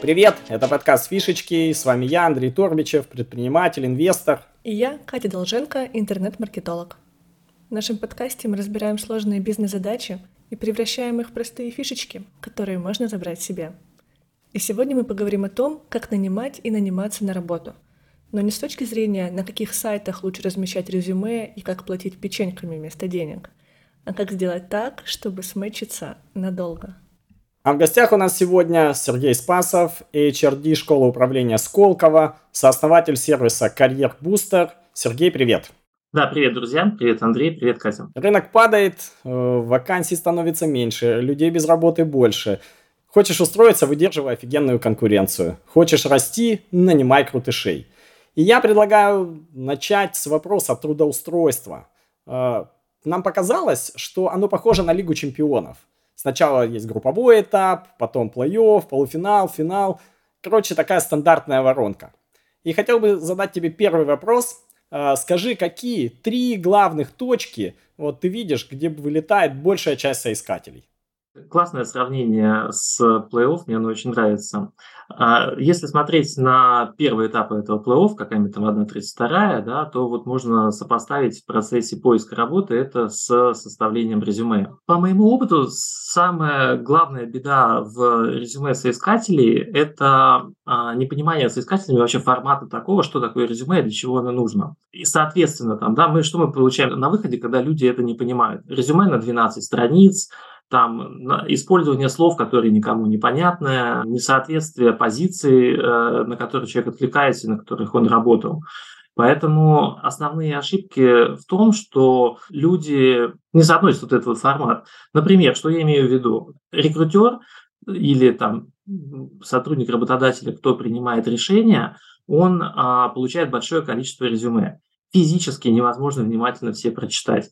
Привет, это подкаст «Фишечки», с вами я, Андрей Торбичев, предприниматель, инвестор. И я, Катя Долженко, интернет-маркетолог. В нашем подкасте мы разбираем сложные бизнес-задачи и превращаем их в простые фишечки, которые можно забрать себе. И сегодня мы поговорим о том, как нанимать и наниматься на работу. Но не с точки зрения, на каких сайтах лучше размещать резюме и как платить печеньками вместо денег, а как сделать так, чтобы сметчиться надолго. А в гостях у нас сегодня Сергей Спасов, HRD школы управления Сколково, сооснователь сервиса Карьер Бустер. Сергей, привет. Да, привет, друзья. Привет, Андрей. Привет, Катя. Рынок падает, э, вакансий становится меньше, людей без работы больше. Хочешь устроиться, выдерживай офигенную конкуренцию. Хочешь расти, нанимай крутышей. И я предлагаю начать с вопроса трудоустройства. Э, нам показалось, что оно похоже на Лигу чемпионов – Сначала есть групповой этап, потом плей-офф, полуфинал, финал. Короче, такая стандартная воронка. И хотел бы задать тебе первый вопрос. А, скажи, какие три главных точки вот ты видишь, где вылетает большая часть соискателей? Классное сравнение с плей-офф, мне оно очень нравится. А, если смотреть на первый этап этого плей-офф, какая-нибудь там 1.32, да, то вот можно сопоставить в процессе поиска работы это с составлением резюме. По моему опыту, самая главная беда в резюме соискателей – это а, непонимание соискателями вообще формата такого, что такое резюме и для чего оно нужно. И, соответственно, там, да, мы, что мы получаем на выходе, когда люди это не понимают? Резюме на 12 страниц, там использование слов, которые никому не понятны, несоответствие позиции, э, на которые человек отвлекается, на которых он работал. Поэтому основные ошибки в том, что люди не соотносят вот этот вот формат. Например, что я имею в виду? Рекрутер или там сотрудник работодателя, кто принимает решение, он а, получает большое количество резюме физически невозможно внимательно все прочитать.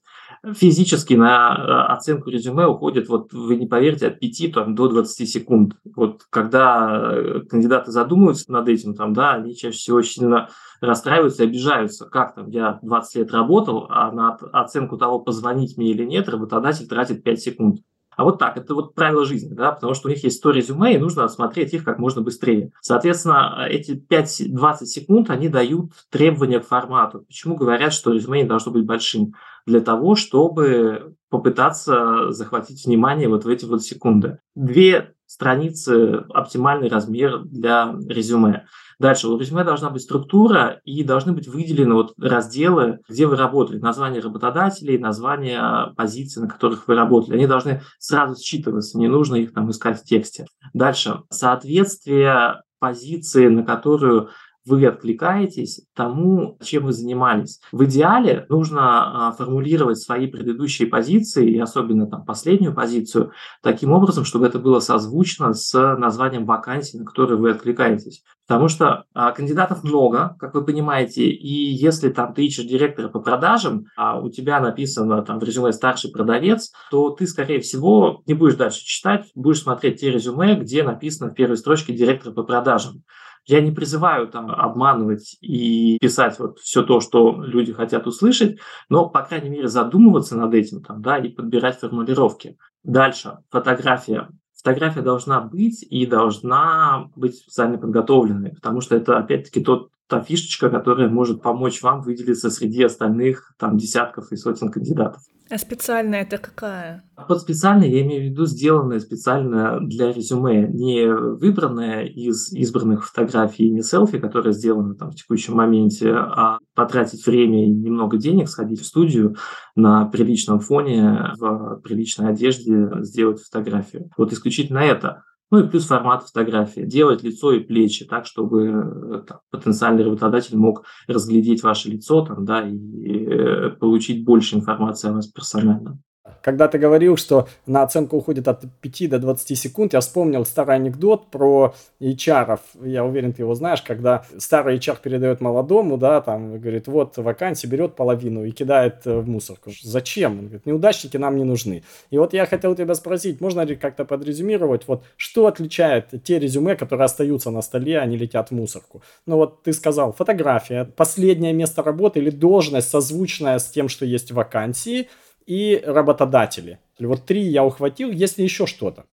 Физически на э, оценку резюме уходит, вот вы не поверите, от 5 там, до 20 секунд. Вот когда э, кандидаты задумываются над этим, там, да, они чаще всего очень сильно расстраиваются и обижаются. Как там, я 20 лет работал, а на оценку того, позвонить мне или нет, работодатель тратит 5 секунд. А вот так, это вот правило жизни, да, потому что у них есть 100 резюме, и нужно осмотреть их как можно быстрее. Соответственно, эти 5-20 секунд, они дают требования к формату. Почему говорят, что резюме не должно быть большим? Для того, чтобы попытаться захватить внимание вот в эти вот секунды. Две страницы – оптимальный размер для резюме. Дальше, у резюме должна быть структура и должны быть выделены вот разделы, где вы работали, название работодателей, название позиций, на которых вы работали. Они должны сразу считываться, не нужно их там искать в тексте. Дальше, соответствие позиции, на которую вы откликаетесь тому, чем вы занимались. В идеале нужно а, формулировать свои предыдущие позиции, и особенно там последнюю позицию, таким образом, чтобы это было созвучно с названием вакансии, на которую вы откликаетесь. Потому что а, кандидатов много, как вы понимаете, и если там ты ищешь директора по продажам, а у тебя написано там в резюме старший продавец, то ты, скорее всего, не будешь дальше читать, будешь смотреть те резюме, где написано в первой строчке директор по продажам. Я не призываю там обманывать и писать вот все то, что люди хотят услышать, но, по крайней мере, задумываться над этим там, да, и подбирать формулировки. Дальше, фотография. Фотография должна быть и должна быть специально подготовленной, потому что это, опять-таки, тот та фишечка, которая может помочь вам выделиться среди остальных там десятков и сотен кандидатов. А специальная это какая? Под специальной я имею в виду сделанная специально для резюме, не выбранная из избранных фотографий, не селфи, которая сделана там в текущем моменте, а потратить время и немного денег, сходить в студию на приличном фоне, в приличной одежде, сделать фотографию. Вот исключительно это. Ну и плюс формат фотографии. Делать лицо и плечи так, чтобы э, там, потенциальный работодатель мог разглядеть ваше лицо там, да, и, э, получить больше информации о вас персонально. Когда ты говорил, что на оценку уходит от 5 до 20 секунд, я вспомнил старый анекдот про HR. Я уверен, ты его знаешь, когда старый HR передает молодому, да, там, говорит, вот вакансия, берет половину и кидает э, в мусорку. Зачем? Он говорит, неудачники нам не нужны. И вот я хотел тебя спросить, можно ли как-то подрезюмировать, вот что отличает те резюме, которые остаются на столе, они летят в мусорку? Ну вот ты сказал, фотография, последнее место работы или должность, созвучная с тем, что есть вакансии – и работодатели. Вот три я ухватил, если еще что-то.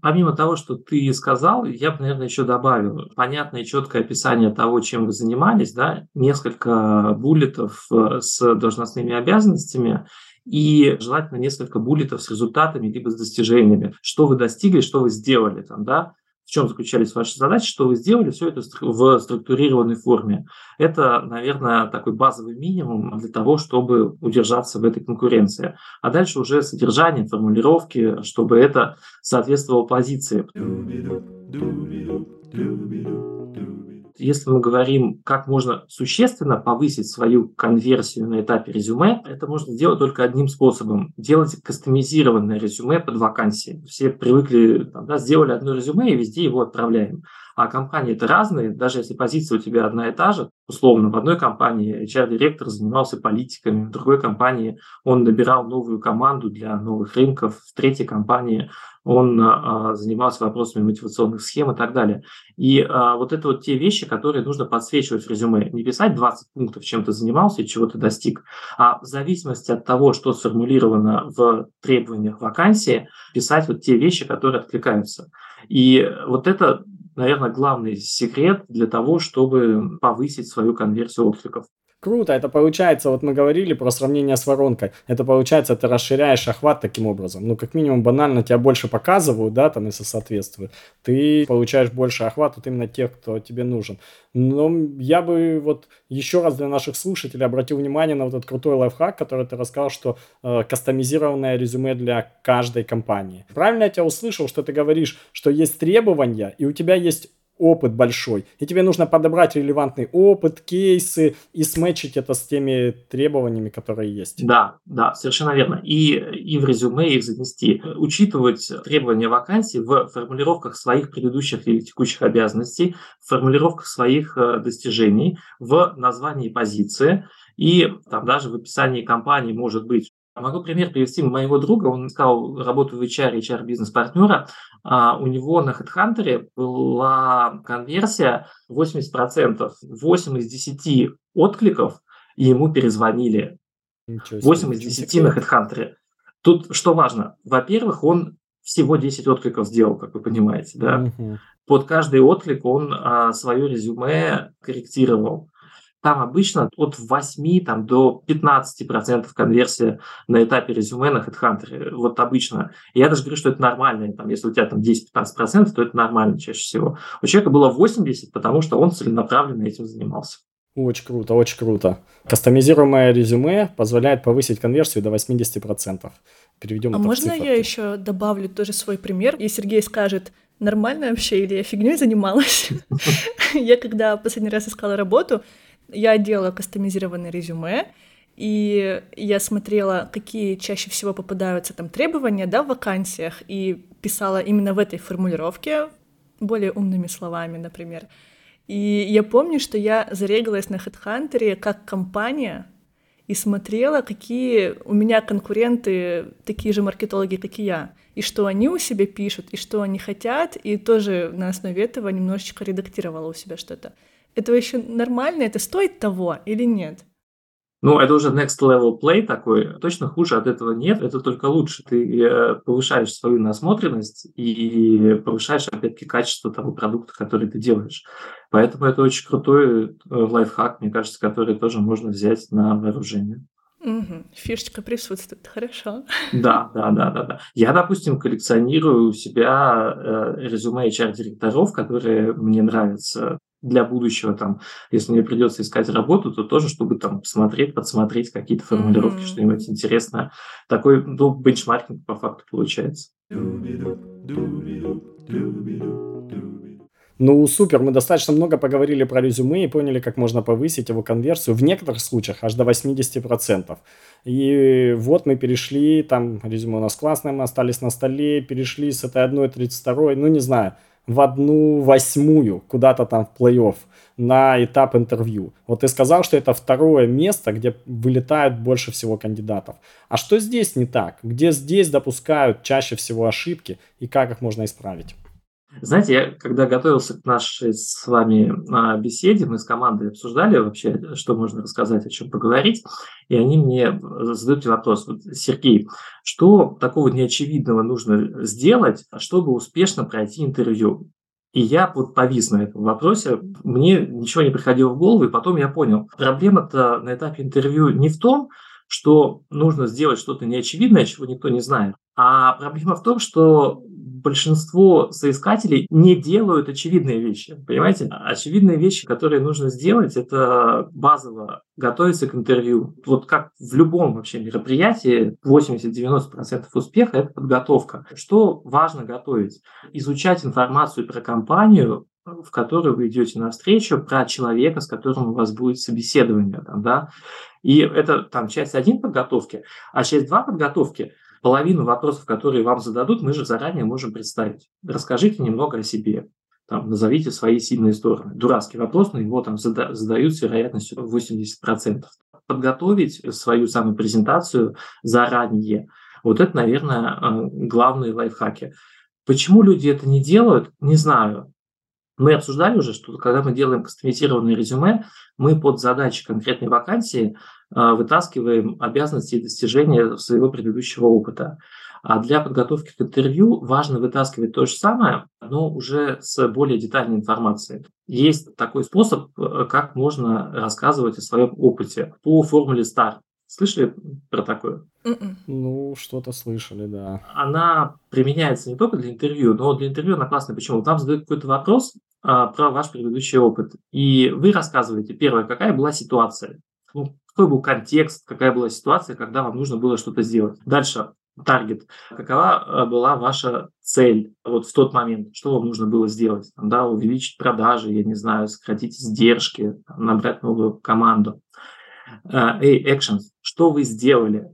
Помимо того, что ты сказал, я бы, наверное, еще добавил понятное и четкое описание того, чем вы занимались, да, несколько буллетов э, с должностными обязанностями и желательно несколько буллетов с результатами либо с достижениями, что вы достигли, что вы сделали там, да, в чем заключались ваши задачи, что вы сделали, все это в структурированной форме. Это, наверное, такой базовый минимум для того, чтобы удержаться в этой конкуренции. А дальше уже содержание, формулировки, чтобы это соответствовало позиции если мы говорим, как можно существенно повысить свою конверсию на этапе резюме, это можно сделать только одним способом. Делать кастомизированное резюме под вакансии. Все привыкли, там, да, сделали одно резюме и везде его отправляем. А компании это разные, даже если позиция у тебя одна и та же, условно, в одной компании HR-директор занимался политиками, в другой компании он набирал новую команду для новых рынков, в третьей компании он а, занимался вопросами мотивационных схем и так далее. И а, вот это вот те вещи, которые нужно подсвечивать в резюме. Не писать 20 пунктов, чем ты занимался и чего ты достиг, а в зависимости от того, что сформулировано в требованиях вакансии, писать вот те вещи, которые откликаются. И вот это наверное, главный секрет для того, чтобы повысить свою конверсию откликов. Круто, это получается, вот мы говорили про сравнение с воронкой, это получается, ты расширяешь охват таким образом, ну, как минимум, банально тебя больше показывают, да, там, если соответствует, ты получаешь больше охват вот именно тех, кто тебе нужен. Но я бы вот еще раз для наших слушателей обратил внимание на вот этот крутой лайфхак, который ты рассказал, что э, кастомизированное резюме для каждой компании. Правильно я тебя услышал, что ты говоришь, что есть требования, и у тебя есть опыт большой, и тебе нужно подобрать релевантный опыт, кейсы и сметчить это с теми требованиями, которые есть. Да, да, совершенно верно. И, и в резюме их занести. Учитывать требования вакансий в формулировках своих предыдущих или текущих обязанностей, в формулировках своих э, достижений, в названии позиции, и там даже в описании компании может быть Могу пример привести моего друга. Он искал работу в HR, HR-бизнес-партнера. А у него на HeadHunter была конверсия 80%. 8 из 10 откликов, ему перезвонили. 8 из 10 на HeadHunter. Тут что важно? Во-первых, он всего 10 откликов сделал, как вы понимаете. Да? Угу. Под каждый отклик он а, свое резюме корректировал там обычно от 8 там, до 15% конверсия на этапе резюме на HeadHunter. Вот обычно. я даже говорю, что это нормально. Там, если у тебя там 10-15%, то это нормально чаще всего. У человека было 80, потому что он целенаправленно этим занимался. Очень круто, очень круто. Кастомизируемое резюме позволяет повысить конверсию до 80%. Переведем а можно я еще добавлю тоже свой пример? И Сергей скажет, нормально вообще или я фигней занималась? Я когда последний раз искала работу, я делала кастомизированное резюме, и я смотрела, какие чаще всего попадаются там требования, да, в вакансиях, и писала именно в этой формулировке, более умными словами, например. И я помню, что я зарегалась на HeadHunter как компания и смотрела, какие у меня конкуренты, такие же маркетологи, как и я, и что они у себя пишут, и что они хотят, и тоже на основе этого немножечко редактировала у себя что-то это вообще нормально, это стоит того или нет? Ну, это уже next level play такой. Точно хуже от этого нет, это только лучше. Ты э, повышаешь свою насмотренность и повышаешь, опять-таки, качество того продукта, который ты делаешь. Поэтому это очень крутой э, лайфхак, мне кажется, который тоже можно взять на вооружение. Угу. Фишечка присутствует, хорошо. Да, да, да, да, да. Я, допустим, коллекционирую у себя э, резюме HR-директоров, которые мне нравятся для будущего, там, если мне придется искать работу, то тоже, чтобы там посмотреть, подсмотреть какие-то формулировки, mm-hmm. что-нибудь интересное. Такой, ну, бенчмаркинг по факту получается. Ну, супер, мы достаточно много поговорили про резюме и поняли, как можно повысить его конверсию, в некоторых случаях аж до 80%. И вот мы перешли, там резюме у нас классное, мы остались на столе, перешли с этой 1.32, ну, не знаю, в одну восьмую куда-то там в плей-офф на этап интервью. Вот ты сказал, что это второе место, где вылетает больше всего кандидатов. А что здесь не так? Где здесь допускают чаще всего ошибки и как их можно исправить? Знаете, я когда готовился к нашей с вами а, беседе, мы с командой обсуждали вообще, что можно рассказать, о чем поговорить, и они мне задают вопрос, вот, Сергей, что такого неочевидного нужно сделать, чтобы успешно пройти интервью? И я вот повис на этом вопросе, мне ничего не приходило в голову, и потом я понял, проблема-то на этапе интервью не в том, что нужно сделать что-то неочевидное, чего никто не знает. А проблема в том, что большинство соискателей не делают очевидные вещи. Понимаете? Очевидные вещи, которые нужно сделать, это базово готовиться к интервью. Вот как в любом вообще мероприятии, 80-90% успеха – это подготовка. Что важно готовить? Изучать информацию про компанию, в которую вы идете навстречу, про человека, с которым у вас будет собеседование. Там, да? И это там часть один подготовки, а часть два подготовки – половину вопросов, которые вам зададут, мы же заранее можем представить. Расскажите немного о себе. Там, назовите свои сильные стороны. Дурацкий вопрос, но его там зада- задают с вероятностью 80%. Подготовить свою самую презентацию заранее. Вот это, наверное, э, главные лайфхаки. Почему люди это не делают, не знаю. Мы обсуждали уже, что когда мы делаем кастомизированное резюме, мы под задачи конкретной вакансии вытаскиваем обязанности и достижения своего предыдущего опыта. А для подготовки к интервью важно вытаскивать то же самое, но уже с более детальной информацией. Есть такой способ, э, как можно рассказывать о своем опыте по формуле STAR. Слышали про такое? Mm-mm. М-м. Ну, что-то слышали, да. Она применяется не только для интервью, но для интервью она классная. Почему? Там задают какой-то вопрос а, про ваш предыдущий опыт. И вы рассказываете, первое, какая была ситуация. Ну, какой был контекст, какая была ситуация, когда вам нужно было что-то сделать. Дальше, таргет. Какова э, была ваша цель вот в тот момент? Что вам нужно было сделать? Да, увеличить продажи, я не знаю, сократить издержки, набрать новую команду. Э, hey, actions. Что вы сделали?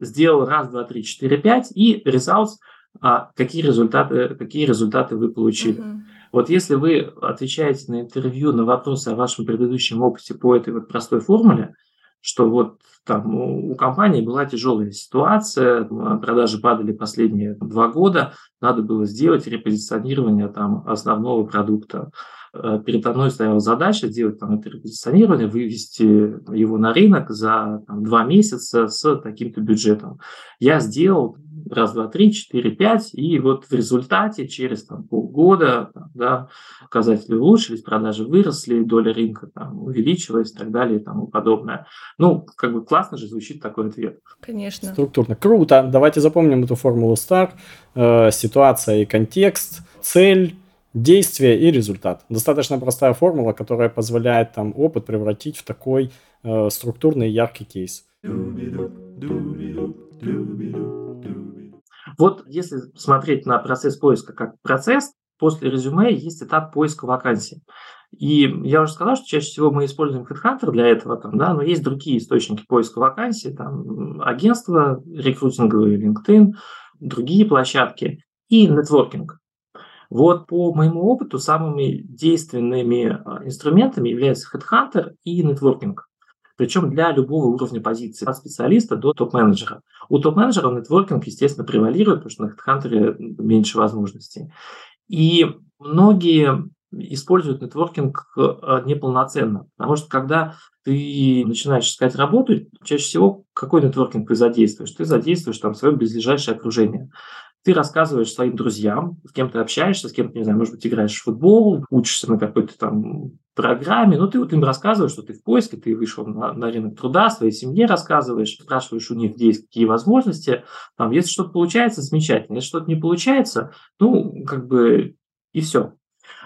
Сделал раз, два, три, четыре, пять и results. А какие результаты, какие результаты вы получили? Uh-huh. Вот если вы отвечаете на интервью на вопросы о вашем предыдущем опыте по этой вот простой формуле, что вот там у компании была тяжелая ситуация, продажи падали последние два года, надо было сделать репозиционирование там основного продукта. Э, передо мной стояла задача сделать там это репозиционирование, вывести его на рынок за там, два месяца с таким-то бюджетом. Я сделал раз, два, три, четыре, пять, и вот в результате через там, полгода там, да, показатели улучшились, продажи выросли, доля рынка там, увеличилась и так далее и тому подобное. Ну, как бы классно же звучит такой ответ. Конечно. Структурно. Круто. Давайте запомним эту формулу STAR. Э, ситуация и контекст, цель, действие и результат. Достаточно простая формула, которая позволяет там опыт превратить в такой э, структурный яркий кейс. Вот если смотреть на процесс поиска как процесс, после резюме есть этап поиска вакансий. И я уже сказал, что чаще всего мы используем HeadHunter для этого, там, да, но есть другие источники поиска вакансий, там, агентства рекрутинговые, LinkedIn, другие площадки и нетворкинг. Вот по моему опыту самыми действенными а, инструментами являются HeadHunter и нетворкинг причем для любого уровня позиции, от специалиста до топ-менеджера. У топ-менеджера нетворкинг, естественно, превалирует, потому что на HeadHunter меньше возможностей. И многие используют нетворкинг э, неполноценно, потому что когда ты начинаешь искать работу, чаще всего какой нетворкинг ты задействуешь? Ты задействуешь там свое близлежащее окружение ты рассказываешь своим друзьям, с кем ты общаешься, с кем ты, не знаю, может быть, играешь в футбол, учишься на какой-то там программе, но ты вот им рассказываешь, что ты в поиске, ты вышел на, на рынок труда, своей семье рассказываешь, спрашиваешь у них, где есть какие возможности. Там, если что-то получается, замечательно. Если что-то не получается, ну, как бы и все.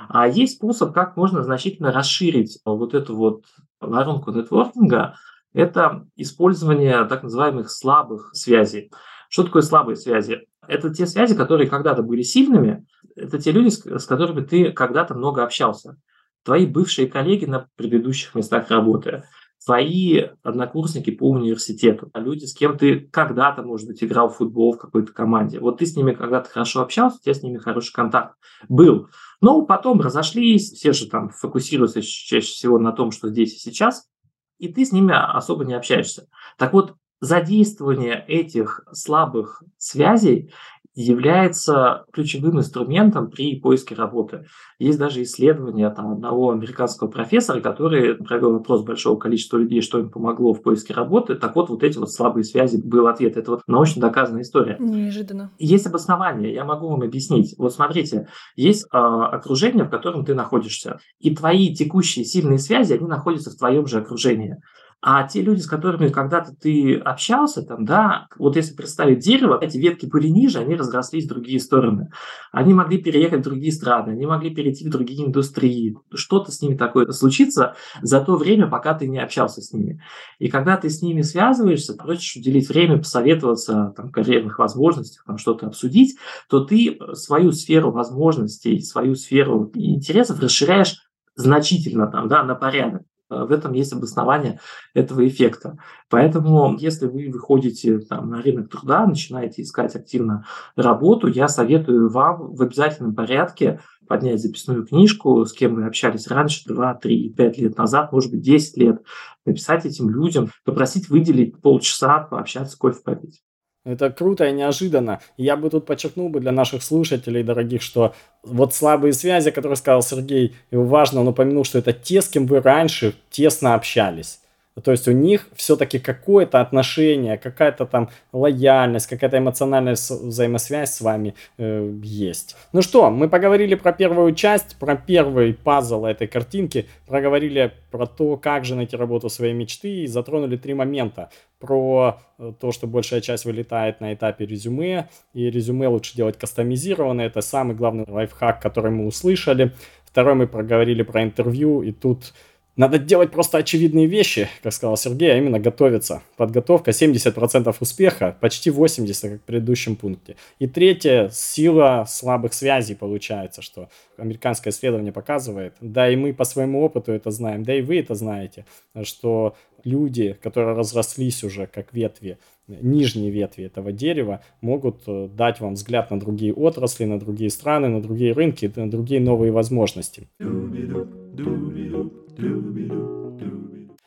А есть способ, как можно значительно расширить вот эту вот воронку нетворкинга, это использование так называемых слабых связей. Что такое слабые связи? Это те связи, которые когда-то были сильными, это те люди, с которыми ты когда-то много общался твои бывшие коллеги на предыдущих местах работы, твои однокурсники по университету, а люди, с кем ты когда-то, может быть, играл в футбол в какой-то команде. Вот ты с ними когда-то хорошо общался, у тебя с ними хороший контакт был. Но потом разошлись, все же там фокусируются чаще всего на том, что здесь и сейчас, и ты с ними особо не общаешься. Так вот, задействование этих слабых связей является ключевым инструментом при поиске работы. Есть даже исследование там, одного американского профессора, который провел опрос большого количества людей, что им помогло в поиске работы. Так вот, вот эти вот слабые связи был ответ. Это вот научно доказанная история. Неожиданно. Есть обоснование, я могу вам объяснить. Вот смотрите, есть э, окружение, в котором ты находишься, и твои текущие сильные связи, они находятся в твоем же окружении. А те люди, с которыми когда-то ты общался, там, да, вот если представить дерево, эти ветки были ниже, они разрослись в другие стороны. Они могли переехать в другие страны, они могли перейти в другие индустрии. Что-то с ними такое случится за то время, пока ты не общался с ними. И когда ты с ними связываешься, хочешь уделить время, посоветоваться, там, карьерных возможностях, там, что-то обсудить, то ты свою сферу возможностей, свою сферу интересов расширяешь значительно там, да, на порядок. В этом есть обоснование этого эффекта. Поэтому, если вы выходите там, на рынок труда, начинаете искать активно работу, я советую вам в обязательном порядке поднять записную книжку, с кем вы общались раньше, 2, 3, 5 лет назад, может быть, 10 лет, написать этим людям, попросить выделить полчаса, пообщаться, кофе попить. Это круто и неожиданно. Я бы тут подчеркнул бы для наших слушателей, дорогих, что вот слабые связи, которые сказал Сергей, важно, он упомянул, что это те, с кем вы раньше тесно общались. То есть у них все-таки какое-то отношение, какая-то там лояльность, какая-то эмоциональная взаимосвязь с вами э, есть. Ну что, мы поговорили про первую часть, про первый пазл этой картинки, проговорили про то, как же найти работу своей мечты и затронули три момента. Про э, то, что большая часть вылетает на этапе резюме, и резюме лучше делать кастомизированное, это самый главный лайфхак, который мы услышали. Второй мы проговорили про интервью, и тут надо делать просто очевидные вещи, как сказал Сергей, а именно готовиться. Подготовка 70% успеха, почти 80%, как в предыдущем пункте. И третье, сила слабых связей получается, что американское исследование показывает, да и мы по своему опыту это знаем, да и вы это знаете, что люди, которые разрослись уже как ветви, нижние ветви этого дерева, могут э, дать вам взгляд на другие отрасли, на другие страны, на другие рынки, на другие новые возможности.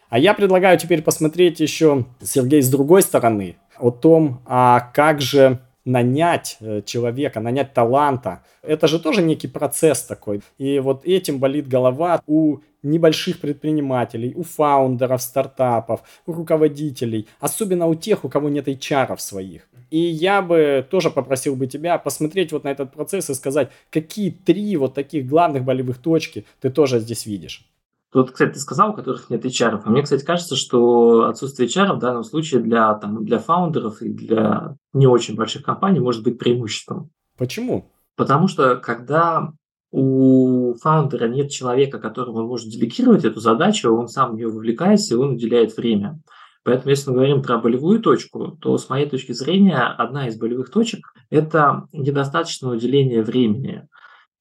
А я предлагаю теперь посмотреть еще, Сергей, с другой стороны, о том, а как же нанять э, человека, нанять таланта. Это же тоже некий процесс такой. И вот этим болит голова у небольших предпринимателей, у фаундеров стартапов, у руководителей, особенно у тех, у кого нет HR своих. И я бы тоже попросил бы тебя посмотреть вот на этот процесс и сказать, какие три вот таких главных болевых точки ты тоже здесь видишь. Вот, кстати, ты сказал, у которых нет HR. А мне, кстати, кажется, что отсутствие HR в данном случае для, там, для фаундеров и для не очень больших компаний может быть преимуществом. Почему? Потому что когда у фаундера нет человека, которому он может делегировать эту задачу, он сам в нее вовлекается и он уделяет время. Поэтому, если мы говорим про болевую точку, то с моей точки зрения одна из болевых точек – это недостаточное уделение времени.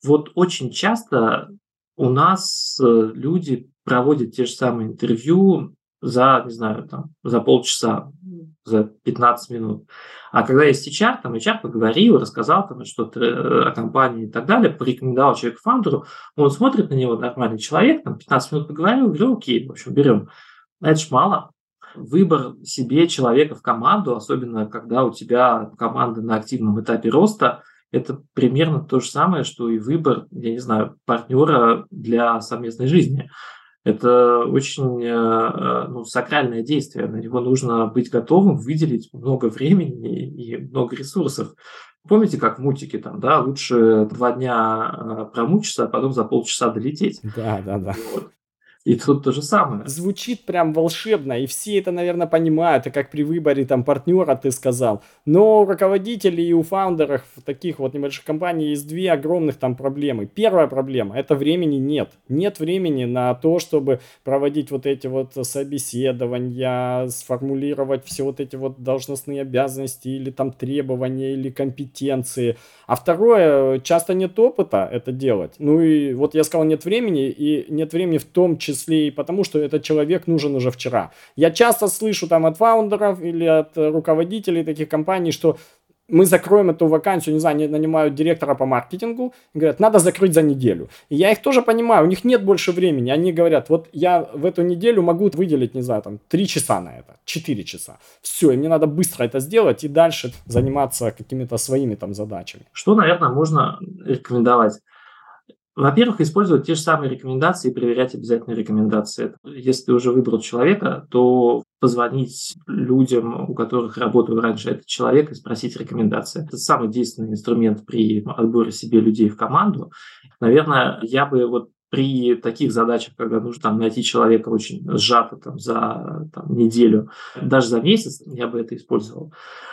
Вот очень часто у нас э, люди проводят те же самые интервью за, не знаю, там, за полчаса, за 15 минут. А когда есть HR, там HR поговорил, рассказал там что-то э, о компании и так далее, порекомендовал человека фаундеру, он смотрит на него, нормальный человек, там 15 минут поговорил, говорю, окей, в общем, берем. Это ж мало. Выбор себе человека в команду, особенно когда у тебя команда на активном этапе роста – это примерно то же самое, что и выбор, я не знаю, партнера для совместной жизни. Это очень э, э, ну, сакральное действие, на него нужно быть готовым выделить много времени и много ресурсов. Помните, как в мультике там, да, лучше два дня э, промучиться, а потом за полчаса долететь. Да, да, да. Вот. И тут то же самое. Звучит прям волшебно, и все это, наверное, понимают, и как при выборе там партнера ты сказал. Но у руководителей и у фаундеров таких вот небольших компаний есть две огромных там проблемы. Первая проблема – это времени нет. Нет времени на то, чтобы проводить вот эти вот собеседования, сформулировать все вот эти вот должностные обязанности или там требования или компетенции. А второе, часто нет опыта это делать. Ну и вот я сказал, нет времени, и нет времени в том числе числе и потому, что этот человек нужен уже вчера. Я часто слышу там от фаундеров или от руководителей таких компаний, что мы закроем эту вакансию, не знаю, они нанимают директора по маркетингу, говорят, надо закрыть за неделю. И я их тоже понимаю, у них нет больше времени. Они говорят, вот я в эту неделю могу выделить, не знаю, там, 3 часа на это, 4 часа. Все, и мне надо быстро это сделать и дальше заниматься какими-то своими там задачами. Что, наверное, можно рекомендовать? Во-первых, использовать те же самые рекомендации и проверять обязательно рекомендации. Если ты уже выбрал человека, то позвонить людям, у которых работал раньше этот человек, и спросить рекомендации. Это самый действенный инструмент при отборе себе людей в команду. Наверное, я бы вот при таких задачах, когда нужно там, найти человека очень сжато там, за там, неделю, даже за месяц, я бы это использовал.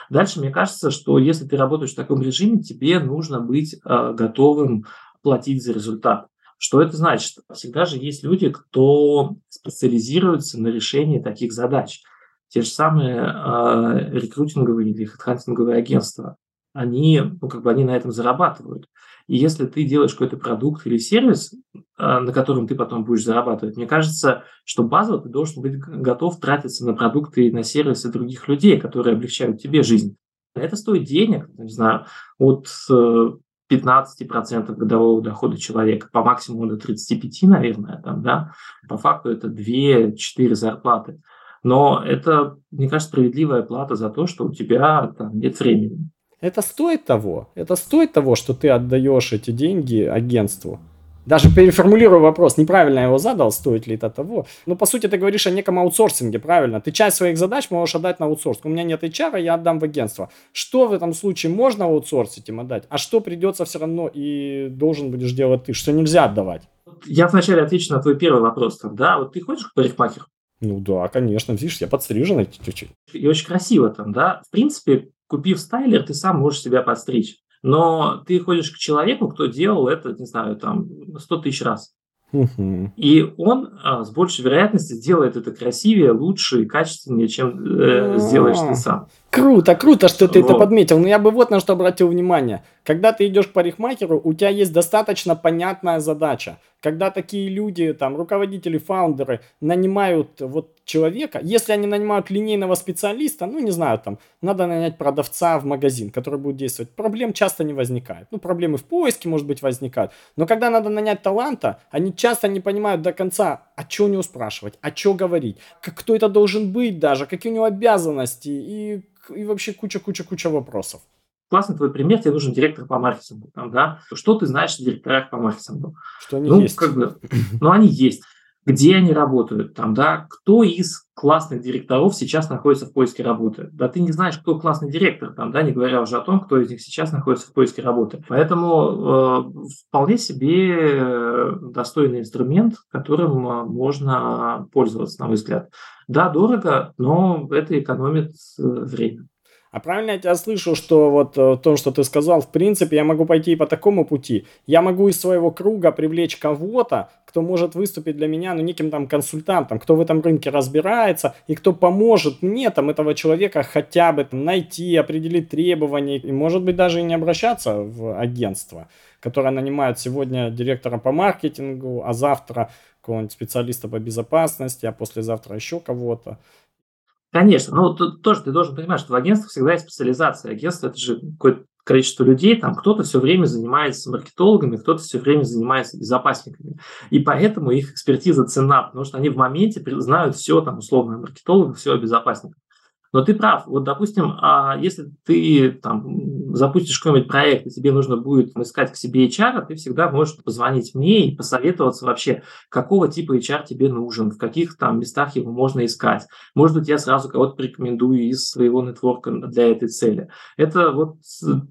Дальше мне кажется, что если ты работаешь в таком режиме, тебе нужно быть э, готовым платить за результат. Что это значит? Всегда же есть люди, кто специализируется на решении таких задач. Те же самые э, рекрутинговые или хедхантинговые агентства. Они, ну, как бы они на этом зарабатывают. И если ты делаешь какой-то продукт или сервис, э, на котором ты потом будешь зарабатывать, мне кажется, что базово ты должен быть готов тратиться на продукты и на сервисы других людей, которые облегчают тебе жизнь. Это стоит денег, не знаю, от э, 15% годового дохода человека, по максимуму до 35, наверное, там, да, по факту это 2-4 зарплаты. Но это, мне кажется, справедливая плата за то, что у тебя там нет времени. Это стоит того. Это стоит того, что ты отдаешь эти деньги агентству. Даже переформулирую вопрос, неправильно я его задал, стоит ли это того. Ну, по сути, ты говоришь о неком аутсорсинге, правильно? Ты часть своих задач можешь отдать на аутсорс. У меня нет HR, я отдам в агентство. Что в этом случае можно аутсорсить им отдать, а что придется все равно и должен будешь делать ты, что нельзя отдавать? Я вначале отвечу на твой первый вопрос. Там, да, вот ты ходишь к парикмахеру? Ну да, конечно, видишь, я подстриженный чуть-чуть. И очень красиво там, да. В принципе, купив стайлер, ты сам можешь себя подстричь но ты ходишь к человеку, кто делал это, не знаю, там 100 тысяч раз. И он а, с большей вероятностью сделает это красивее, лучше и качественнее, чем э, сделаешь ты сам. Круто, круто, что ты вот. это подметил. Но я бы вот на что обратил внимание. Когда ты идешь к парикмахеру, у тебя есть достаточно понятная задача. Когда такие люди, там, руководители, фаундеры нанимают вот человека, если они нанимают линейного специалиста, ну, не знаю, там, надо нанять продавца в магазин, который будет действовать, проблем часто не возникает. Ну, проблемы в поиске, может быть, возникают. Но когда надо нанять таланта, они часто не понимают до конца, а что у него спрашивать, а что говорить, как, кто это должен быть даже, какие у него обязанности и и вообще куча-куча-куча вопросов. Классный твой пример, тебе нужен директор по маркетингу. Там, да? Что ты знаешь о директорах по маркетингу? Что они ну, есть. Как бы, ну, они есть. Где они работают? Там, да? Кто из классных директоров сейчас находится в поиске работы? Да ты не знаешь, кто классный директор, там, да, не говоря уже о том, кто из них сейчас находится в поиске работы. Поэтому э, вполне себе э, достойный инструмент, которым э, можно пользоваться, на мой взгляд. Да, дорого, но это экономит э, время. А правильно я тебя слышу, что вот э, то, что ты сказал, в принципе, я могу пойти и по такому пути. Я могу из своего круга привлечь кого-то, кто может выступить для меня, ну, неким там консультантом, кто в этом рынке разбирается и кто поможет мне там этого человека хотя бы там, найти, определить требования и, может быть, даже и не обращаться в агентство, которое нанимает сегодня директора по маркетингу, а завтра какого-нибудь специалиста по безопасности, а послезавтра еще кого-то. Конечно, но тут тоже ты должен понимать, что в агентствах всегда есть специализация. Агентство – это же какое-то количество людей, там кто-то все время занимается маркетологами, кто-то все время занимается безопасниками. И поэтому их экспертиза цена, потому что они в моменте знают все, там, условно, о все о безопасниках. Но ты прав. Вот, допустим, а если ты там запустишь какой-нибудь проект, и тебе нужно будет искать к себе HR, ты всегда можешь позвонить мне и посоветоваться вообще, какого типа HR тебе нужен, в каких там местах его можно искать. Может быть, я сразу кого-то порекомендую из своего нетворка для этой цели. Это вот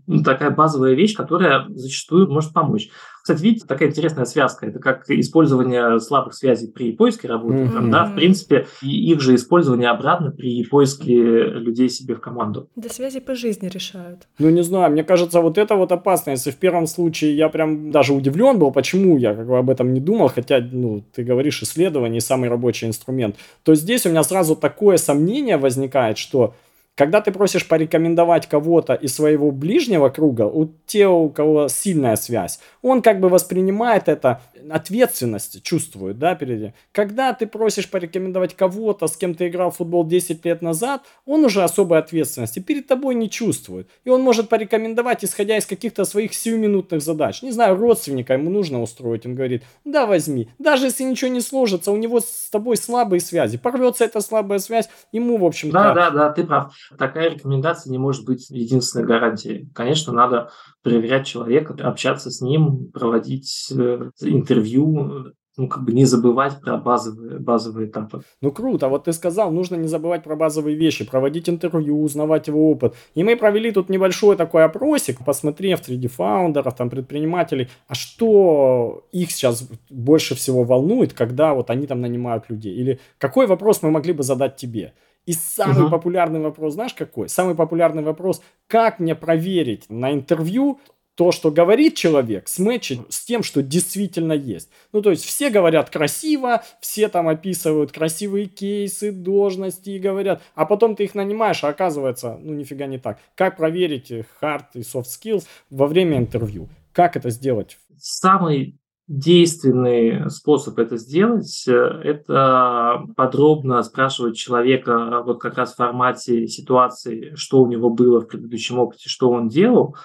ну, такая базовая вещь, которая зачастую может помочь. Кстати, видите, такая интересная связка. Это как использование слабых связей при поиске работы. Mm-hmm. Там, да, в принципе, и их же использование обратно при поиске людей себе в команду. Да связи по жизни решают. Ну, не знаю, мне кажется, вот это вот опасно. Если в первом случае я прям даже удивлен был, почему я как бы об этом не думал, хотя, ну, ты говоришь, исследование самый рабочий инструмент, то здесь у меня сразу такое сомнение возникает, что когда ты просишь порекомендовать кого-то из своего ближнего круга, у тех, у кого сильная связь, он как бы воспринимает это ответственность чувствуют, да, перед Когда ты просишь порекомендовать кого-то, с кем ты играл в футбол 10 лет назад, он уже особой ответственности перед тобой не чувствует. И он может порекомендовать, исходя из каких-то своих сиюминутных задач. Не знаю, родственника ему нужно устроить, он говорит, да, возьми. Даже если ничего не сложится, у него с тобой слабые связи. Порвется эта слабая связь, ему, в общем-то... Да, да, да, ты прав. Такая рекомендация не может быть единственной гарантией. Конечно, надо проверять человека, общаться с ним, проводить э, интервью, ну, как бы не забывать про базовые, базовые этапы. Ну, круто. Вот ты сказал, нужно не забывать про базовые вещи, проводить интервью, узнавать его опыт. И мы провели тут небольшой такой опросик, посмотрев среди фаундеров, там, предпринимателей, а что их сейчас больше всего волнует, когда вот они там нанимают людей? Или какой вопрос мы могли бы задать тебе? И самый угу. популярный вопрос, знаешь какой? Самый популярный вопрос, как мне проверить на интервью то, что говорит человек, сметчить с тем, что действительно есть. Ну, то есть все говорят красиво, все там описывают красивые кейсы, должности и говорят, а потом ты их нанимаешь, а оказывается, ну, нифига не так. Как проверить hard и soft skills во время интервью? Как это сделать? Самый действенный способ это сделать, э, это подробно спрашивать человека вот как раз в формате ситуации, что у него было в предыдущем опыте, что он делал.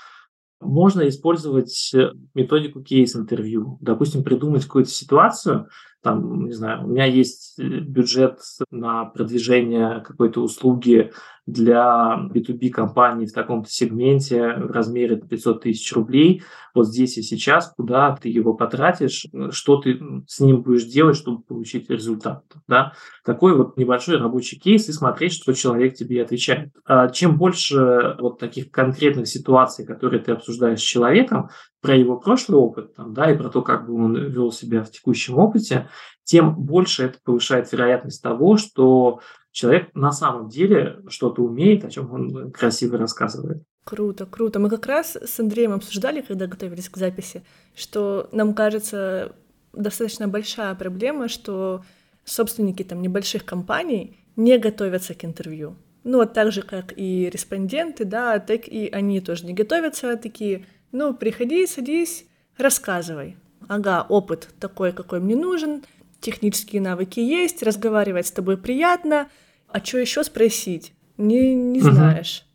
Можно использовать методику кейс-интервью. Допустим, придумать какую-то ситуацию, там, не знаю, у меня есть бюджет на продвижение какой-то услуги для B2B компании в таком-то сегменте в размере 500 тысяч рублей, вот здесь и сейчас, куда ты его потратишь, что ты с ним будешь делать, чтобы получить результат. Да? Такой вот небольшой рабочий кейс и смотреть, что человек тебе отвечает. А чем больше вот таких конкретных ситуаций, которые ты обсуждаешь с человеком, про его прошлый опыт там, да, и про то, как бы он вел себя в текущем опыте, тем больше это повышает вероятность того, что человек на самом деле что-то умеет, о чем он красиво рассказывает. Круто, круто. Мы как раз с Андреем обсуждали, когда готовились к записи, что нам кажется достаточно большая проблема, что собственники там небольших компаний не готовятся к интервью. Ну, вот так же, как и респонденты, да, так и они тоже не готовятся, такие, ну, приходи, садись, рассказывай. Ага, опыт такой, какой мне нужен, технические навыки есть, разговаривать с тобой приятно — а что еще спросить? Не, не угу. знаешь.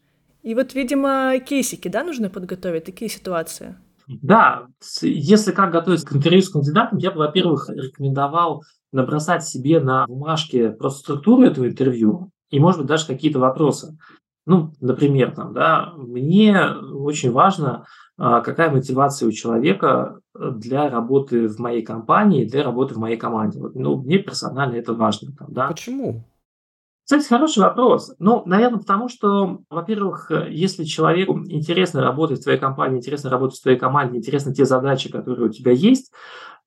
И вот, видимо, кейсики, да, нужно подготовить, такие ситуации. Да, если как готовиться к интервью с кандидатом, я бы, во-первых, рекомендовал набросать себе на бумажке просто структуру этого интервью и, может быть, даже какие-то вопросы. Ну, например, там, да, мне очень важно, какая мотивация у человека для работы в моей компании, для работы в моей команде. Вот, ну, мне персонально это важно. Там, да. Почему? Кстати, хороший вопрос. Ну, наверное, потому что, во-первых, если человеку интересно работать в твоей компании, интересно работать в твоей команде, интересны те задачи, которые у тебя есть,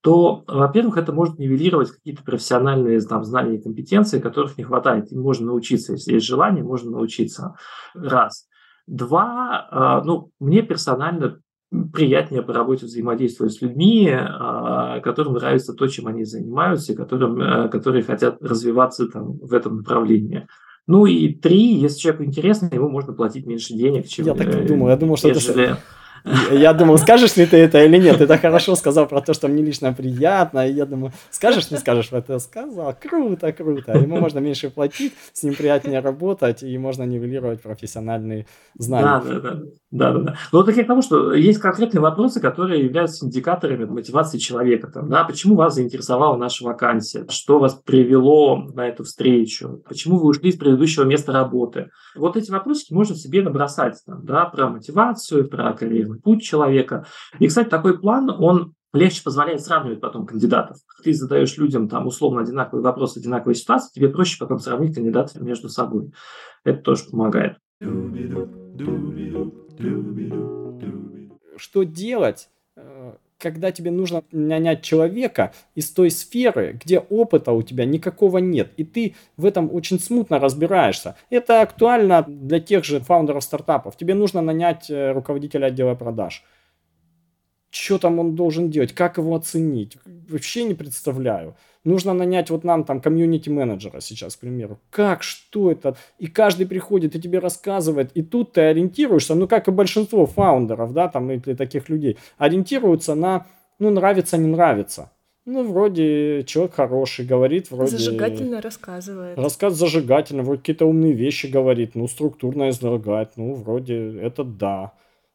то, во-первых, это может нивелировать какие-то профессиональные там, знания и компетенции, которых не хватает. Им можно научиться, если есть желание, можно научиться. Раз. Два, а, ну, мне персонально приятнее по работе взаимодействовать с людьми, а, которым нравится то, чем они занимаются, которым, э, которые хотят развиваться там, в этом направлении. Ну и три, если человеку интересно, ему можно платить меньше денег, чем Я так и думал, я думал, что это... Я думал, скажешь ли ты это или нет. Ты так хорошо сказал про то, что мне лично приятно. И я думаю, скажешь, не скажешь, это сказал. Круто, круто. Ему можно меньше платить, с ним приятнее работать, и можно нивелировать профессиональные знания. Да, да, да. Да, да, да. Но вот такие к тому, что есть конкретные вопросы, которые являются индикаторами мотивации человека. Там, да, почему вас заинтересовала наша вакансия? Что вас привело на эту встречу? Почему вы ушли из предыдущего места работы? Вот эти вопросики можно себе набросать там, да, про мотивацию, про карьерный путь человека. И, кстати, такой план, он легче позволяет сравнивать потом кандидатов. Ты задаешь людям там условно одинаковый вопрос, одинаковые ситуации, тебе проще потом сравнить кандидатов между собой. Это тоже помогает. Что делать, э, когда тебе нужно нанять человека из той сферы, где опыта у тебя никакого нет, и ты в этом очень смутно разбираешься. Это актуально для тех же фаундеров стартапов. Тебе нужно нанять э, руководителя отдела продаж. Что там он должен делать, как его оценить, вообще не представляю нужно нанять вот нам там комьюнити-менеджера сейчас, к примеру. Как, что это? И каждый приходит и тебе рассказывает, и тут ты ориентируешься, ну, как и большинство фаундеров, да, там, или таких людей, ориентируются на, ну, нравится, не нравится. Ну, вроде человек хороший, говорит вроде... Зажигательно рассказывает. Рассказ зажигательно, вроде какие-то умные вещи говорит, ну, структурно излагает, ну, вроде это да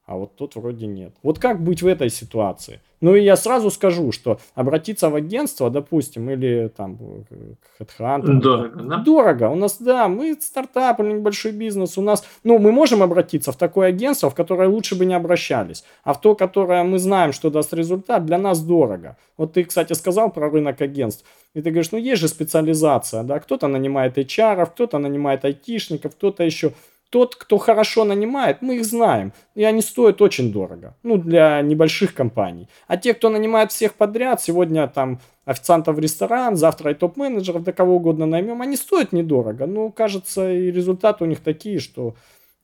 а вот тут вроде нет. Вот как быть в этой ситуации? Ну и я сразу скажу, что обратиться в агентство, допустим, или там к HeadHunter. Дорого, да? Дорого. У нас, да, мы стартап или небольшой бизнес. У нас, ну, мы можем обратиться в такое агентство, в которое лучше бы не обращались. А в то, которое мы знаем, что даст результат, для нас дорого. Вот ты, кстати, сказал про рынок агентств. И ты говоришь, ну есть же специализация, да, кто-то нанимает HR, кто-то нанимает айтишников, кто-то еще тот, кто хорошо нанимает, мы их знаем, и они стоят очень дорого, ну, для небольших компаний. А те, кто нанимает всех подряд, сегодня там официантов в ресторан, завтра и топ-менеджеров, да кого угодно наймем, они стоят недорого, но, кажется, и результаты у них такие, что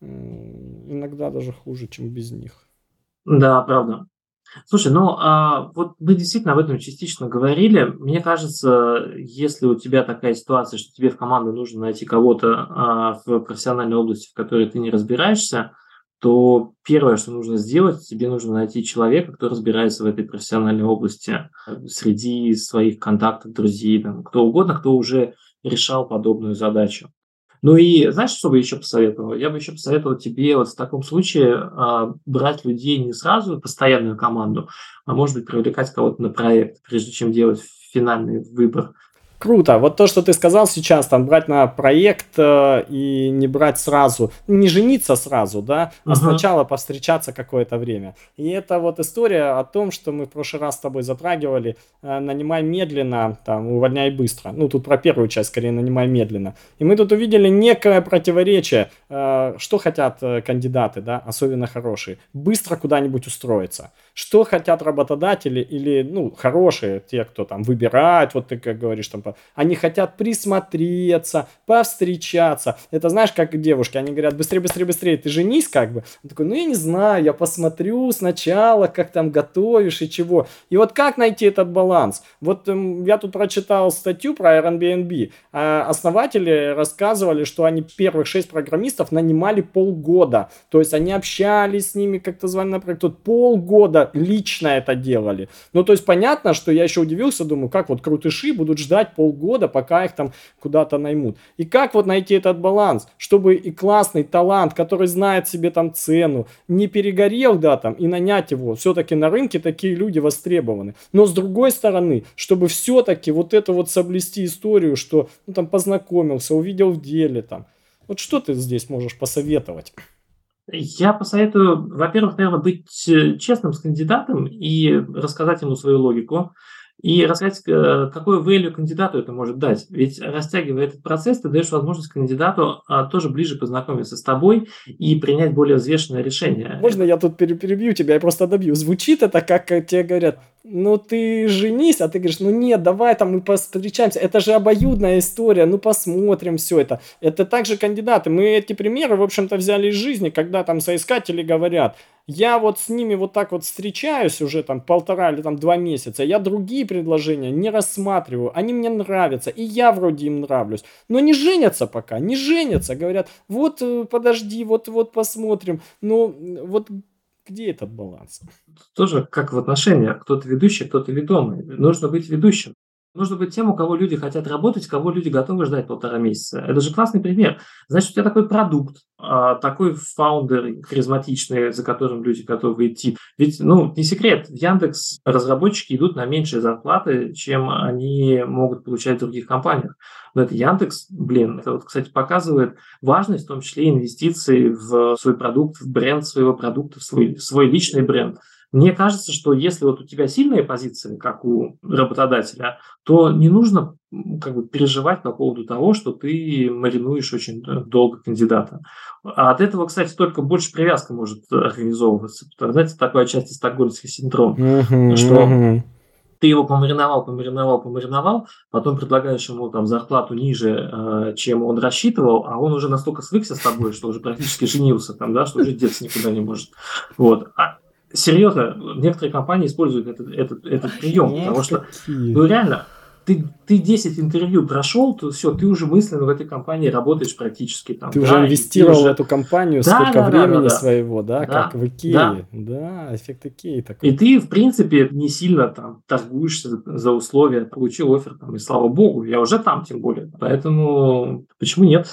иногда даже хуже, чем без них. Да, правда. Слушай, ну а вот мы действительно об этом частично говорили. Мне кажется, если у тебя такая ситуация, что тебе в команду нужно найти кого-то а, в профессиональной области, в которой ты не разбираешься, то первое, что нужно сделать, тебе нужно найти человека, кто разбирается в этой профессиональной области среди своих контактов, друзей, там, кто угодно, кто уже решал подобную задачу. Ну и знаешь, что бы еще посоветовал? Я бы еще посоветовал тебе вот в таком случае а, брать людей не сразу, постоянную команду, а может быть привлекать кого-то на проект, прежде чем делать финальный выбор. Круто. Вот то, что ты сказал сейчас, там брать на проект э, и не брать сразу, не жениться сразу, да, а uh-huh. сначала повстречаться какое-то время. И это вот история о том, что мы в прошлый раз с тобой затрагивали, э, нанимай медленно, там, увольняй быстро. Ну, тут про первую часть, скорее, нанимай медленно. И мы тут увидели некое противоречие, э, что хотят э, кандидаты, да, особенно хорошие. Быстро куда-нибудь устроиться. Что хотят работодатели или, ну, хорошие, те, кто там выбирает, вот ты как говоришь, там, они хотят присмотреться, повстречаться. Это знаешь, как девушки, они говорят, быстрее, быстрее, быстрее, ты женись как бы. Он такой, ну я не знаю, я посмотрю сначала, как там готовишь и чего. И вот как найти этот баланс? Вот эм, я тут прочитал статью про Airbnb. А основатели рассказывали, что они первых шесть программистов нанимали полгода. То есть они общались с ними, как-то звали на проект. Тут полгода лично это делали. Ну, то есть понятно, что я еще удивился, думаю, как вот крутыши будут ждать полгода, пока их там куда-то наймут. И как вот найти этот баланс, чтобы и классный талант, который знает себе там цену, не перегорел, да, там, и нанять его. Все-таки на рынке такие люди востребованы. Но с другой стороны, чтобы все-таки вот это вот соблюсти историю, что ну, там познакомился, увидел в деле там. Вот что ты здесь можешь посоветовать? Я посоветую, во-первых, наверное, быть э, честным с кандидатом и рассказать ему свою логику и рассказать, э, какой value кандидату это может дать. Ведь растягивая этот процесс, ты даешь возможность кандидату а, тоже ближе познакомиться с тобой и принять более взвешенное решение. Можно я тут перебью тебя, я просто добью. Звучит это как тебе говорят, ну ты женись, а ты говоришь, ну нет, давай там мы встречаемся. Это же обоюдная история, ну посмотрим все это. Это также кандидаты. Мы эти примеры, в общем-то, взяли из жизни, когда там соискатели говорят, я вот с ними вот так вот встречаюсь уже там полтора или там два месяца, я другие предложения не рассматриваю, они мне нравятся, и я вроде им нравлюсь, но не женятся пока, не женятся, говорят, вот э, подожди, вот, вот посмотрим, ну вот где этот баланс? Тоже как в отношениях, кто-то ведущий, кто-то ведомый, нужно быть ведущим. Нужно быть тем, у кого люди хотят работать, кого люди готовы ждать полтора месяца. Это же классный пример. Значит, у тебя такой продукт, а, такой фаундер харизматичный, за которым люди готовы идти. Ведь, ну, не секрет, в Яндекс разработчики идут на меньшие зарплаты, чем они могут получать в других компаниях. Но это Яндекс, блин, это вот, кстати, показывает важность, в том числе инвестиций в свой продукт, в бренд своего продукта, в свой, свой личный бренд. Мне кажется, что если вот у тебя сильные позиции, как у работодателя, то не нужно как бы переживать по поводу того, что ты маринуешь очень долго кандидата. А от этого, кстати, только больше привязка может организовываться. Знаете, такой отчасти стокгольмский синдром, что ты его помариновал, помариновал, помариновал, потом предлагаешь ему там зарплату ниже, э, чем он рассчитывал, а он уже настолько свыкся с тобой, что уже практически женился там, да, что уже деться никуда не может. Вот. А Серьезно, некоторые компании используют этот, этот, этот прием, потому что, ну реально, ты, ты 10 интервью прошел, то все, ты уже мысленно в этой компании работаешь практически. Там, ты да, уже инвестировал уже... в эту компанию да, сколько да, времени да, да, своего, да, да, как в Икее. Да. да, эффект Икеи такой. И ты, в принципе, не сильно там торгуешься за условия, получил офер, там, и слава богу, я уже там тем более. Поэтому почему нет?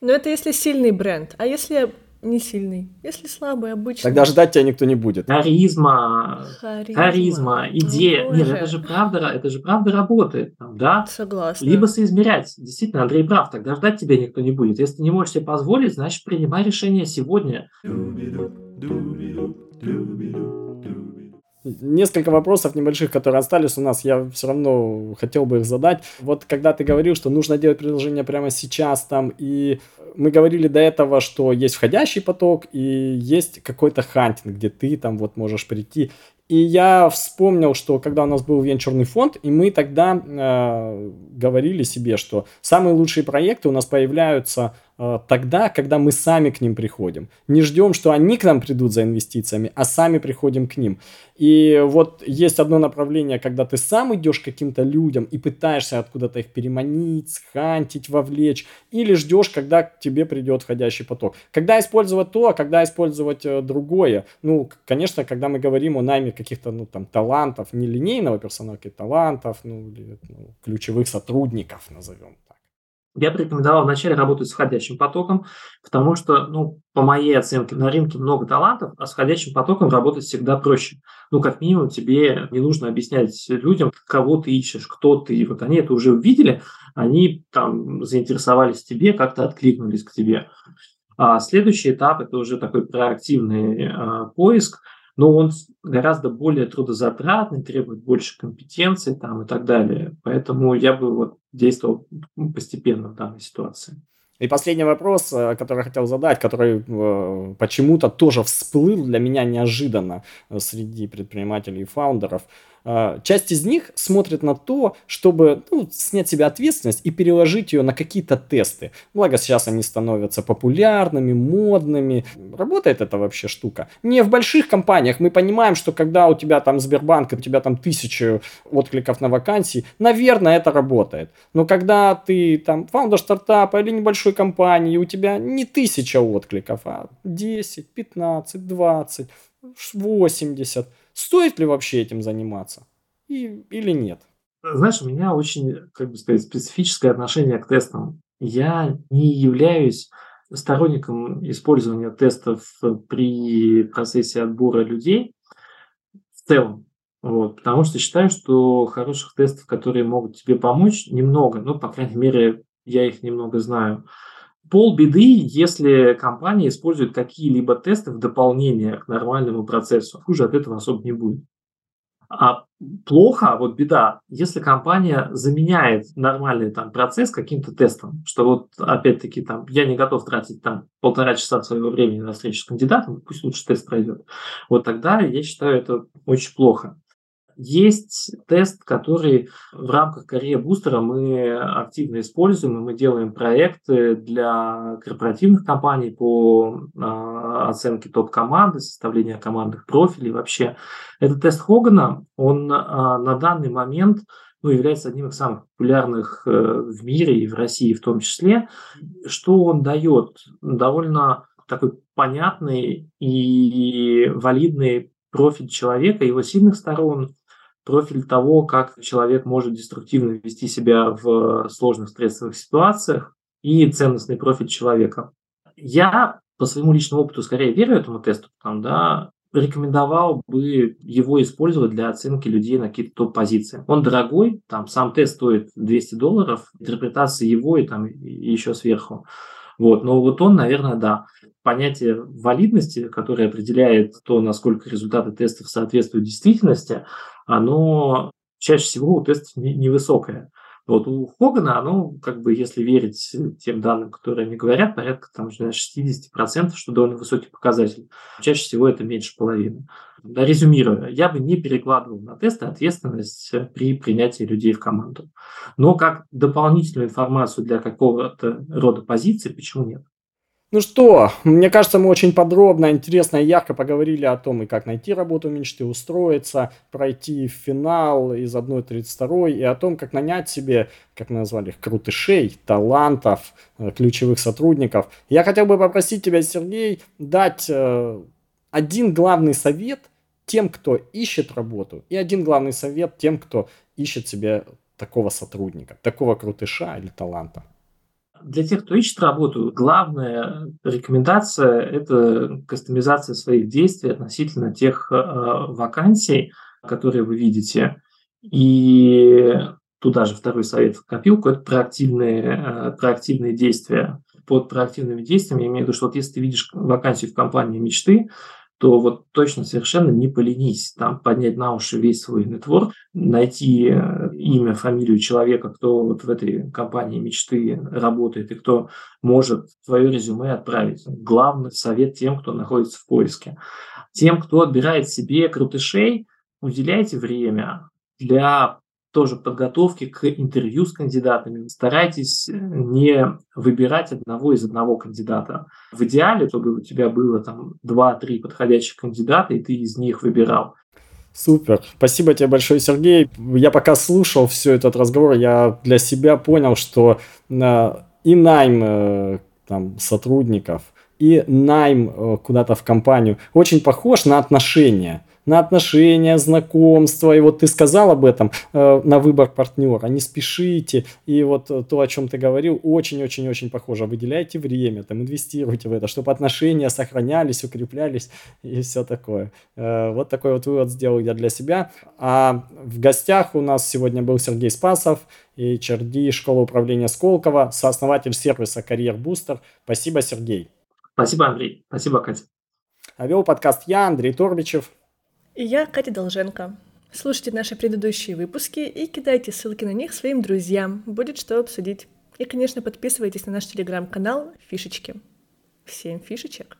Но это если сильный бренд. А если не сильный. Если слабый, обычный. Тогда ждать тебя никто не будет. Харизма, Харизма, харизма идея. О, Нет, это же правда, это же правда работает, да? Согласна. Либо соизмерять. Действительно, Андрей прав, тогда ждать тебя никто не будет. Если ты не можешь себе позволить, значит, принимай решение сегодня. Несколько вопросов небольших, которые остались у нас, я все равно хотел бы их задать. Вот когда ты говорил, что нужно делать предложение прямо сейчас там, и мы говорили до этого, что есть входящий поток и есть какой-то хантинг, где ты там вот можешь прийти. И я вспомнил, что когда у нас был венчурный фонд, и мы тогда э, говорили себе, что самые лучшие проекты у нас появляются тогда, когда мы сами к ним приходим. Не ждем, что они к нам придут за инвестициями, а сами приходим к ним. И вот есть одно направление, когда ты сам идешь к каким-то людям и пытаешься откуда-то их переманить, схантить, вовлечь, или ждешь, когда к тебе придет входящий поток. Когда использовать то, а когда использовать э, другое. Ну, конечно, когда мы говорим о найме каких-то, ну, там, талантов, не линейного персонала, а талантов, ну, или, ну, ключевых сотрудников, назовем так. Я бы рекомендовал вначале работать с входящим потоком, потому что, ну, по моей оценке, на рынке много талантов, а с входящим потоком работать всегда проще. Ну, как минимум, тебе не нужно объяснять людям, кого ты ищешь, кто ты. Вот они это уже увидели, они там заинтересовались тебе, как-то откликнулись к тебе. А следующий этап – это уже такой проактивный э, поиск, но он гораздо более трудозатратный, требует больше компетенций там, и так далее. Поэтому я бы вот действовал постепенно в данной ситуации. И последний вопрос, э, который хотел задать, который э, почему-то тоже всплыл для меня неожиданно э, среди предпринимателей и фаундеров. Э, часть из них смотрит на то, чтобы ну, снять с себя ответственность и переложить ее на какие-то тесты. Благо сейчас они становятся популярными, модными. Работает эта вообще штука. Не в больших компаниях. Мы понимаем, что когда у тебя там Сбербанк, у тебя там тысячи откликов на вакансии, наверное, это работает. Но когда ты там фаундер стартапа или небольшой компании, у тебя не тысяча откликов, а 10, 15, 20, 80. Стоит ли вообще этим заниматься? И, или нет? Знаешь, у меня очень, как бы сказать, специфическое отношение к тестам. Я не являюсь сторонником использования тестов при процессе отбора людей в целом. Вот, потому что считаю, что хороших тестов, которые могут тебе помочь, немного. Ну, по крайней мере, я их немного знаю. Пол беды, если компания использует какие-либо тесты в дополнение к нормальному процессу. Хуже от этого особо не будет. А плохо, вот беда, если компания заменяет нормальный там процесс каким-то тестом, что вот опять-таки там я не готов тратить там полтора часа своего времени на встречу с кандидатом, пусть лучше тест пройдет. Вот тогда я считаю это очень плохо. Есть тест, который в рамках Career Booster мы активно используем, и мы делаем проекты для корпоративных компаний по а, оценке топ-команды, составления командных профилей вообще. Этот тест Хогана, он а, на данный момент ну, является одним из самых популярных э, в мире и в России в том числе. Что он дает? Довольно такой понятный и валидный профиль человека, его сильных сторон, профиль того, как человек может деструктивно вести себя в сложных стрессовых ситуациях и ценностный профиль человека. Я по своему личному опыту скорее верю этому тесту, там, да, рекомендовал бы его использовать для оценки людей на какие-то топ-позиции. Он дорогой, там сам тест стоит 200 долларов, интерпретация его и там еще сверху. Вот, но вот он, наверное, да. Понятие валидности, которое определяет то, насколько результаты тестов соответствуют действительности, оно чаще всего у тестов невысокое. Вот у Хогана, оно, как бы, если верить тем данным, которые они говорят, порядка там, 60%, что довольно высокий показатель. Чаще всего это меньше половины. Да, резюмируя, я бы не перекладывал на тесты ответственность при принятии людей в команду. Но как дополнительную информацию для какого-то рода позиции, почему нет? Ну что, мне кажется, мы очень подробно, интересно и ярко поговорили о том, и как найти работу мечты, устроиться, пройти в финал из 1.32, и о том, как нанять себе, как мы назвали их, крутышей, талантов, э, ключевых сотрудников. Я хотел бы попросить тебя, Сергей, дать э, один главный совет тем, кто ищет работу, и один главный совет тем, кто ищет себе такого сотрудника, такого крутыша или таланта. Для тех, кто ищет работу, главная рекомендация – это кастомизация своих действий относительно тех э, вакансий, которые вы видите. И туда же второй совет в копилку – это проактивные, э, проактивные действия. Под проактивными действиями я имею в виду, что вот если ты видишь вакансию в компании мечты, то вот точно совершенно не поленись там поднять на уши весь свой нетворк, найти э, имя, фамилию человека, кто вот в этой компании мечты работает и кто может свое резюме отправить. Главный совет тем, кто находится в поиске. Тем, кто отбирает себе крутышей, уделяйте время для тоже подготовки к интервью с кандидатами. Старайтесь э, не выбирать одного из одного кандидата. В идеале, чтобы у тебя было там 2-3 подходящих кандидата, и ты из них выбирал. Супер. Спасибо тебе большое, Сергей. Я пока слушал все этот разговор, я для себя понял, что э, и найм э, там, сотрудников, и найм куда-то в компанию очень похож на отношения на отношения, знакомства. И вот ты сказал об этом э, на выбор партнера. Не спешите. И вот э, то, о чем ты говорил, очень-очень-очень похоже. Выделяйте время, там, инвестируйте в это, чтобы отношения сохранялись, укреплялись и все такое. Э, вот такой вот вывод сделал я для себя. А в гостях у нас сегодня был Сергей Спасов, и HRD школа управления Сколково, сооснователь сервиса Карьер Бустер. Спасибо, Сергей. Спасибо, Андрей. Спасибо, Катя. А вел подкаст я, Андрей Торбичев. И я Катя Долженко. Слушайте наши предыдущие выпуски и кидайте ссылки на них своим друзьям. Будет что обсудить. И, конечно, подписывайтесь на наш телеграм-канал «Фишечки». Всем фишечек!